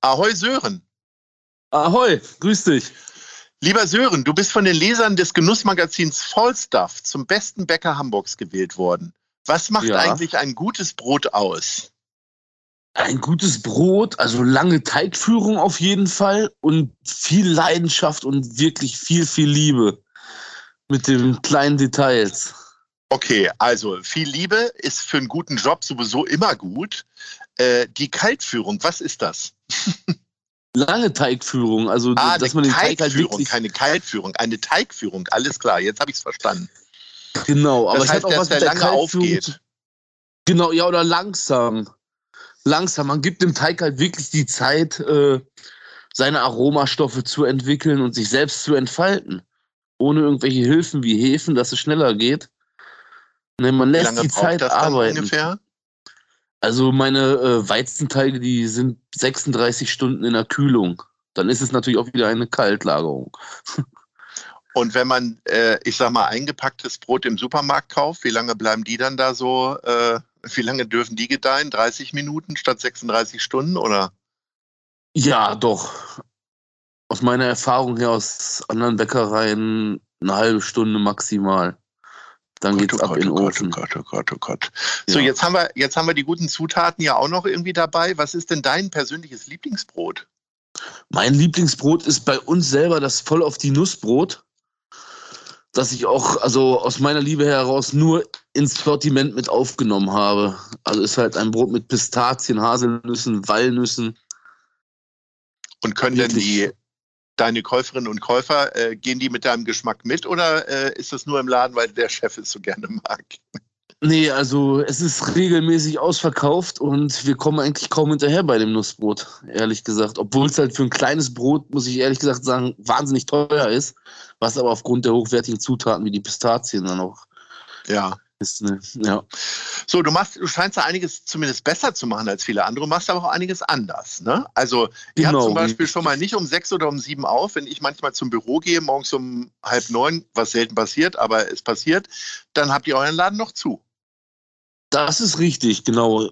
Ahoi Sören. Ahoi, grüß dich. Lieber Sören, du bist von den Lesern des Genussmagazins Vollstuff zum besten Bäcker Hamburgs gewählt worden. Was macht Ja. eigentlich ein gutes Brot aus? Ein gutes Brot, also lange Teigführung auf jeden Fall und viel Leidenschaft und wirklich viel, viel Liebe mit den kleinen Details. Okay, also viel Liebe ist für einen guten Job sowieso immer gut. Äh, die Kaltführung, was ist das? Lange Teigführung, also Ah, dass man den Teig halt wirklich keine Kaltführung, eine Teigführung. Alles klar, jetzt habe ich es verstanden. genau, aber Das es heißt, auch was der der lange Kaltführung aufgeht. Genau, ja oder langsam. Langsam, man gibt dem Teig halt wirklich die Zeit, äh, seine Aromastoffe zu entwickeln und sich selbst zu entfalten. Ohne irgendwelche Hilfen wie Hefen, dass es schneller geht. Ne, man lässt lange die Zeit arbeiten. ungefähr? Also meine äh, Weizenteige, die sind 36 Stunden in der Kühlung. Dann ist es natürlich auch wieder eine Kaltlagerung. Und wenn man, äh, ich sag mal, eingepacktes Brot im Supermarkt kauft, wie lange bleiben die dann da so? Äh, wie lange dürfen die gedeihen? 30 Minuten statt 36 Stunden oder? Ja, doch. Aus meiner Erfahrung her aus anderen Bäckereien eine halbe Stunde maximal. Dann geht's oh ab in den oh Gott, oh Ofen. Gott, oh Gott, oh Gott. So, Ja. jetzt haben wir, jetzt haben wir die guten Zutaten ja auch noch irgendwie dabei. Was ist denn dein persönliches Lieblingsbrot? Mein Lieblingsbrot ist bei uns selber das voll auf die Nussbrot, das ich auch, also aus meiner Liebe heraus nur ins Sortiment mit aufgenommen habe. Also ist halt ein Brot mit Pistazien, Haselnüssen, Walnüssen. Und können denn die deine Käuferinnen und Käufer, äh, gehen die mit deinem Geschmack mit oder äh, ist das nur im Laden, weil der Chef es so gerne mag? Nee, also es ist regelmäßig ausverkauft und wir kommen eigentlich kaum hinterher bei dem Nussbrot, ehrlich gesagt. Obwohl es halt für ein kleines Brot, muss ich ehrlich gesagt sagen, wahnsinnig teuer ist, was aber aufgrund der hochwertigen Zutaten wie die Pistazien dann auch Ja. ist. Ne? Ja. So, du machst, du scheinst da einiges zumindest besser zu machen als viele andere, du machst aber auch einiges anders. Ne? Also, ihr habt Genau, zum Beispiel schon mal nicht um sechs oder um sieben auf, wenn ich manchmal zum Büro gehe, morgens um halb neun, was selten passiert, aber es passiert, dann habt ihr euren Laden noch zu. Das ist richtig, genau.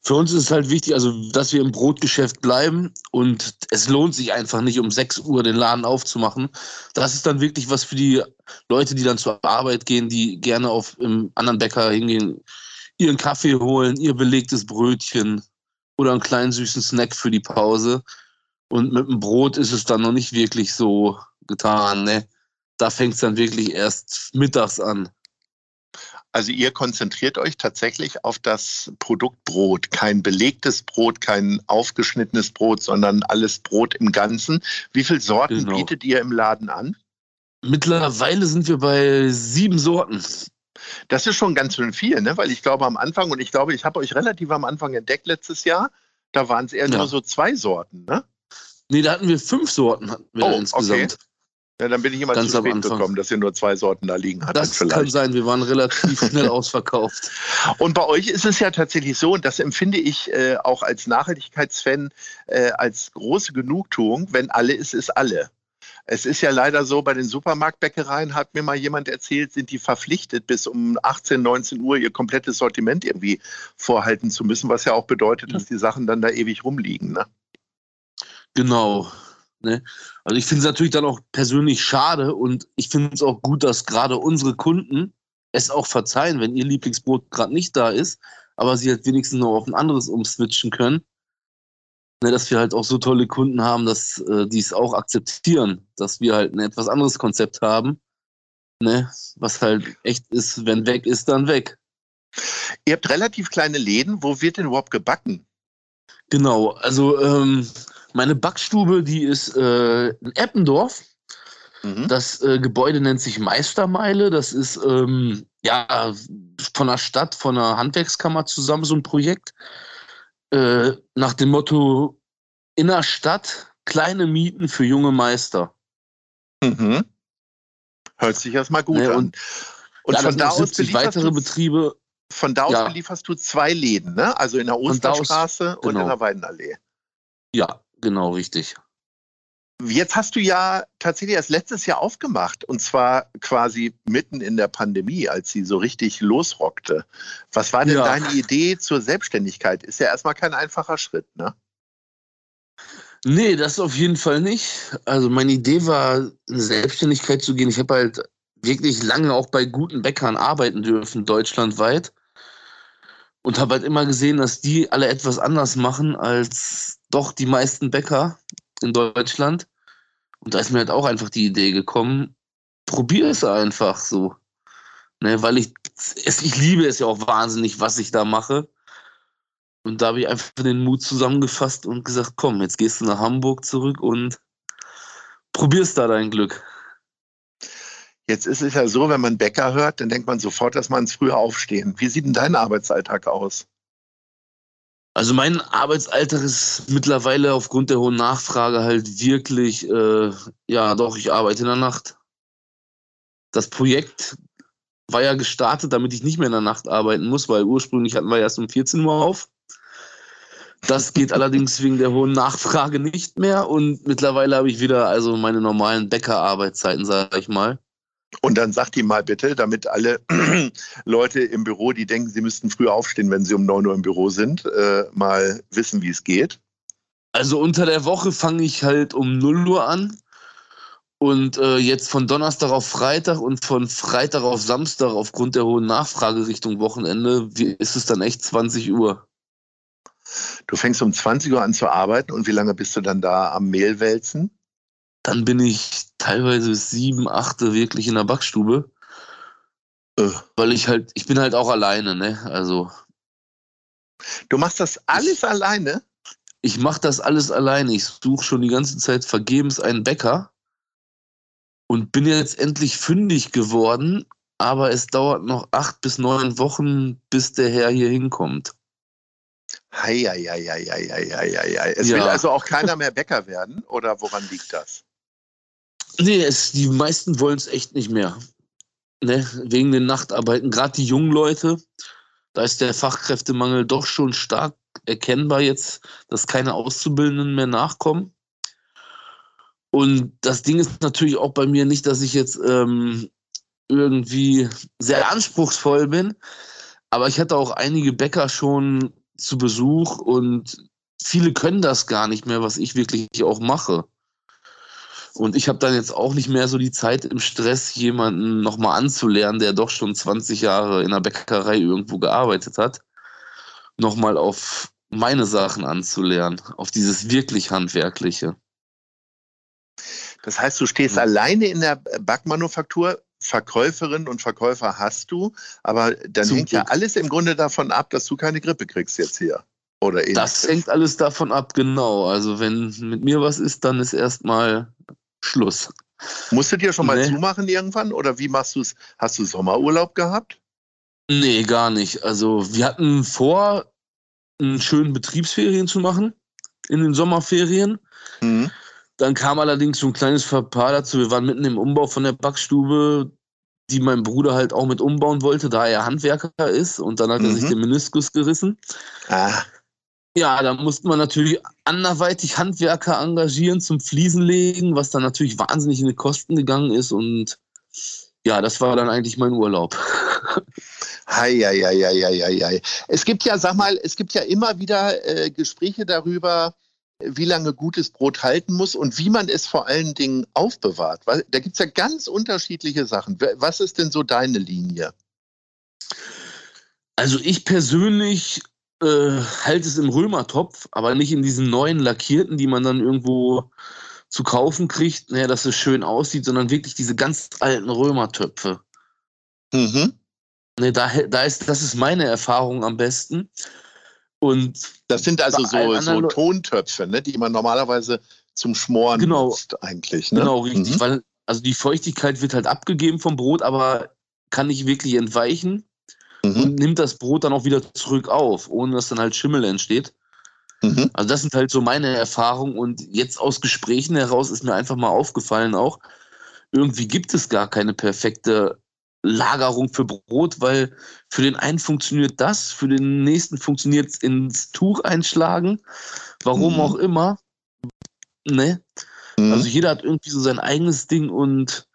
Für uns ist es halt wichtig, also dass wir im Brotgeschäft bleiben und es lohnt sich einfach nicht, um 6 Uhr den Laden aufzumachen. Das ist dann wirklich was für die Leute, die dann zur Arbeit gehen, die gerne auf im anderen Bäcker hingehen, ihren Kaffee holen, ihr belegtes Brötchen oder einen kleinen süßen Snack für die Pause. Und mit dem Brot ist es dann noch nicht wirklich so getan, ne? Da fängt es dann wirklich erst mittags an. Also ihr konzentriert euch tatsächlich auf das Produkt Brot. Kein belegtes Brot, kein aufgeschnittenes Brot, sondern alles Brot im Ganzen. Wie viele Sorten Genau. bietet ihr im Laden an? Mittlerweile sind wir bei sieben Sorten. Das ist schon ganz schön viel, ne? weil ich glaube am Anfang, und ich glaube, ich habe euch relativ am Anfang entdeckt letztes Jahr, da waren es eher Ja. nur so zwei Sorten. Ne? Nee, da hatten wir fünf Sorten hatten wir Oh, insgesamt. Ja, dann bin ich immer Ganz zu spät gekommen, dass ihr nur zwei Sorten da liegen hattet Das kann vielleicht. sein, wir waren relativ schnell ausverkauft. Und bei euch ist es ja tatsächlich so, und das empfinde ich äh, auch als Nachhaltigkeitsfan äh, als große Genugtuung, wenn alle ist, ist alle. Es ist ja leider so, bei den Supermarktbäckereien hat mir mal jemand erzählt, sind die verpflichtet, bis um 18, 19 Uhr ihr komplettes Sortiment irgendwie vorhalten zu müssen, was ja auch bedeutet, dass die Sachen dann da ewig rumliegen. Ne? Genau. Ne? Also ich finde es natürlich dann auch persönlich schade und ich finde es auch gut, dass gerade unsere Kunden es auch verzeihen, wenn ihr Lieblingsbrot gerade nicht da ist, aber sie halt wenigstens noch auf ein anderes umswitchen können. Ne, dass wir halt auch so tolle Kunden haben, dass äh, die es auch akzeptieren, dass wir halt ein etwas anderes Konzept haben. Ne, was halt echt ist, wenn weg ist, dann weg. Ihr habt relativ kleine Läden. Wo wird denn überhaupt gebacken? Genau, also ähm, meine Backstube, die ist äh, in Eppendorf. Mhm. Das äh, Gebäude nennt sich Meistermeile. Das ist ähm, ja von der Stadt, von der Handwerkskammer zusammen so ein Projekt. Äh, nach dem Motto in der Stadt kleine Mieten für junge Meister. Mhm. Hört sich erstmal gut Ne, an. und Und ja, von da aus 70 belieferst weitere du, Betriebe. von da aus ja. belieferst du zwei Läden, ne? Also in der da aus- Osterstraße und in genau. der Weidenallee. Ja, genau, richtig. Jetzt hast du ja tatsächlich erst letztes Jahr aufgemacht und zwar quasi mitten in der Pandemie, als sie so richtig losrockte. Was war denn Ja. deine Idee zur Selbstständigkeit? Ist ja erstmal kein einfacher Schritt, ne? Nee, das auf jeden Fall nicht. Also meine Idee war, in Selbstständigkeit zu gehen. Ich habe halt wirklich lange auch bei guten Bäckern arbeiten dürfen, deutschlandweit. Und habe halt immer gesehen, dass die alle etwas anders machen als doch die meisten Bäcker in Deutschland. Und da ist mir halt auch einfach die Idee gekommen, probier es einfach so. Ne, weil ich, es, ich liebe es ja auch wahnsinnig, was ich da mache. Und da habe ich einfach den Mut zusammengefasst und gesagt, komm, jetzt gehst du nach Hamburg zurück und probierst da dein Glück. Jetzt ist es ja so, wenn man Bäcker hört, dann denkt man sofort, dass man ins frühe Aufstehen. Wie sieht denn dein Arbeitsalltag aus? Also mein Arbeitsalltag ist mittlerweile aufgrund der hohen Nachfrage halt wirklich, äh, ja doch, ich arbeite in der Nacht. Das Projekt war ja gestartet, damit ich nicht mehr in der Nacht arbeiten muss, weil ursprünglich hatten wir erst um 14 Uhr auf. Das geht allerdings wegen der hohen Nachfrage nicht mehr und mittlerweile habe ich wieder also meine normalen Bäckerarbeitszeiten, sage ich mal. Und dann sagt die mal bitte, damit alle Leute im Büro, die denken, sie müssten früh aufstehen, wenn sie um 9 Uhr im Büro sind, äh, mal wissen, wie es geht. Also unter der Woche fange ich halt um 0 Uhr an. Und äh, jetzt von Donnerstag auf Freitag und von Freitag auf Samstag aufgrund der hohen Nachfrage Richtung Wochenende wie, ist es dann echt 20 Uhr. Du fängst um 20 Uhr an zu arbeiten und wie lange bist du dann da am Mehlwälzen? Dann bin ich teilweise bis sieben, achte wirklich in der Backstube. Äh. Weil ich halt, ich bin halt auch alleine, ne? Also Du machst das alles alleine? ich mache das alles alleine. Ich suche schon die ganze Zeit vergebens einen Bäcker und bin jetzt endlich fündig geworden, aber es dauert noch acht bis neun Wochen, bis der Herr hier hinkommt. Heieieiei. Es Ja. will also auch keiner mehr Bäcker werden oder woran liegt das? Nee, es, die meisten wollen es echt nicht mehr. Ne? Wegen den Nachtarbeiten. Gerade die jungen Leute, da ist der Fachkräftemangel doch schon stark erkennbar jetzt, dass keine Auszubildenden mehr nachkommen. Und das Ding ist natürlich auch bei mir nicht, dass ich jetzt ähm, irgendwie sehr anspruchsvoll bin, aber ich hatte auch einige Bäcker schon zu Besuch und viele können das gar nicht mehr, was ich wirklich auch mache. Und ich habe dann jetzt auch nicht mehr so die Zeit im Stress, jemanden nochmal anzulernen, der doch schon 20 Jahre in der Bäckerei irgendwo gearbeitet hat, nochmal auf meine Sachen anzulernen, auf dieses wirklich Handwerkliche. Das heißt, du stehst Ja. alleine in der Backmanufaktur, Verkäuferinnen und Verkäufer hast du, aber dann Zum hängt ja Glück. alles im Grunde davon ab, dass du keine Grippe kriegst jetzt hier. Oder ähnliches. Das hängt alles davon ab, genau. Also wenn mit mir was ist, dann ist erstmal Schluss. Musst du dir schon mal Nee. zumachen irgendwann oder wie machst du es? Hast du Sommerurlaub gehabt? Nee, gar nicht. Also wir hatten vor, einen schönen Betriebsferien zu machen in den Sommerferien. Hm. Dann kam allerdings so ein kleines Verpaar dazu. Wir waren mitten im Umbau von der Backstube, die mein Bruder halt auch mit umbauen wollte, da er Handwerker ist. Und dann hat er Mhm. sich den Meniskus gerissen. Ah, Ja, da musste man natürlich anderweitig Handwerker engagieren zum Fliesenlegen, was dann natürlich wahnsinnig in die Kosten gegangen ist. Und ja, das war dann eigentlich mein Urlaub. Heieieiei. Es gibt ja, sag mal, es gibt ja immer wieder äh, Gespräche darüber, wie lange gutes Brot halten muss und wie man es vor allen Dingen aufbewahrt. Weil, da gibt es ja ganz unterschiedliche Sachen. Was ist denn so deine Linie? Also ich persönlich äh, halte es im Römertopf, aber nicht in diesen neuen lackierten, die man dann irgendwo zu kaufen kriegt, naja, dass es schön aussieht, sondern wirklich diese ganz alten Römertöpfe. Mhm. Ne, da, da ist, das ist meine Erfahrung am besten. Und Das sind also so, so Tontöpfe, ne, die man normalerweise zum Schmoren Genau. nutzt eigentlich. Ne? genau richtig, Mhm. weil also die Feuchtigkeit wird halt abgegeben vom Brot, aber kann nicht wirklich entweichen Mhm. und nimmt das Brot dann auch wieder zurück auf, ohne dass dann halt Schimmel entsteht. Mhm. Also das sind halt so meine Erfahrungen und jetzt aus Gesprächen heraus ist mir einfach mal aufgefallen auch, irgendwie gibt es gar keine perfekte Lagerung für Brot, weil für den einen funktioniert das, für den nächsten funktioniert es ins Tuch einschlagen, warum Mhm. auch immer. Ne? Mhm. Also jeder hat irgendwie so sein eigenes Ding und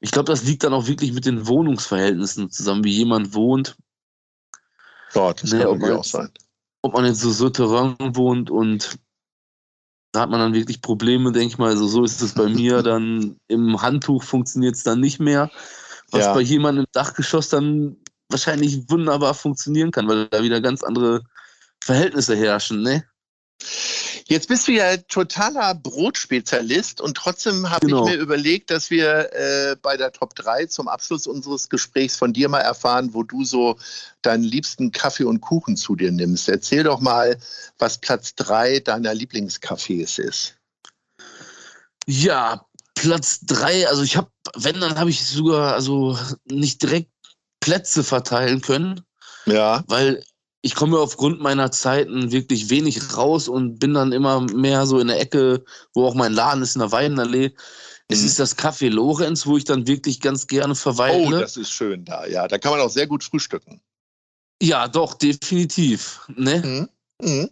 ich glaube, das liegt dann auch wirklich mit den Wohnungsverhältnissen zusammen, wie jemand wohnt. ja, das Nee, kann man auch sein. ob man jetzt so Souterrain wohnt und da hat man dann wirklich Probleme, denke ich mal. Also so ist es bei mir. Dann im Handtuch funktioniert es dann nicht mehr. Was Ja. bei jemandem im Dachgeschoss dann wahrscheinlich wunderbar funktionieren kann, weil da wieder ganz andere Verhältnisse herrschen, ne? Jetzt bist du ja totaler Brotspezialist und trotzdem habe Genau. ich mir überlegt, dass wir äh, bei der Top 3 zum Abschluss unseres Gesprächs von dir mal erfahren, wo du so deinen liebsten Kaffee und Kuchen zu dir nimmst. Erzähl doch mal, was Platz 3 deiner Lieblingscafés ist. Ja, Platz drei, also ich habe, wenn, dann habe ich sogar also nicht direkt Plätze verteilen können. Ja. weil ich komme aufgrund meiner Zeiten wirklich wenig raus und bin dann immer mehr so in der Ecke, wo auch mein Laden ist, in der Weidenallee. Es Mhm. ist das Café Lorenz, wo ich dann wirklich ganz gerne Oh, verweile. das ist schön da. Ja, da kann man auch sehr gut frühstücken. ja, doch, definitiv. Ne? Mhm. Mhm.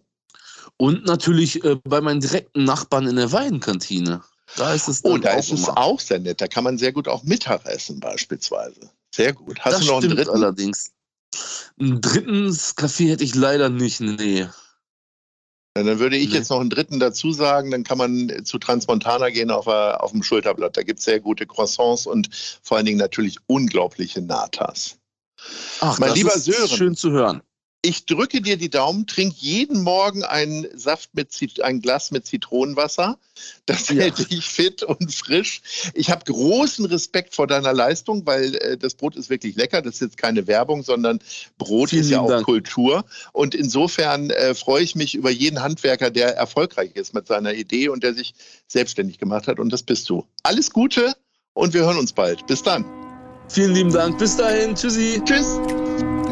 Und natürlich äh, bei meinen direkten Nachbarn in der Weidenkantine. Da ist es dann Oh, da auch ist es immer. auch sehr nett. Da kann man sehr gut auch Mittag essen beispielsweise. Sehr gut. Hast das du noch einen stimmt dritten? allerdings. Ein drittes Café hätte ich leider nicht, nee. Ja, dann würde ich Nee. jetzt noch einen dritten dazu sagen, dann kann man zu Transmontana gehen auf, der- auf dem Schulterblatt. Da gibt es sehr gute Croissants und vor allen Dingen natürlich unglaubliche Natas. Ach, Mein das lieber ist Sören. schön zu hören. Ich drücke dir die Daumen, trink jeden Morgen einen Saft mit Zit ein Glas mit Zitronenwasser. Das Ja. hält dich fit und frisch. Ich habe großen Respekt vor deiner Leistung, weil äh, das Brot ist wirklich lecker. Das ist jetzt keine Werbung, sondern Brot Vielen ist ja auch Dank. Kultur. Und insofern äh, freue ich mich über jeden Handwerker, der erfolgreich ist mit seiner Idee und der sich selbstständig gemacht hat. Und das bist du. Alles Gute und wir hören uns bald. Bis dann. Vielen lieben Dank. Bis dahin. Tschüssi. Tschüss.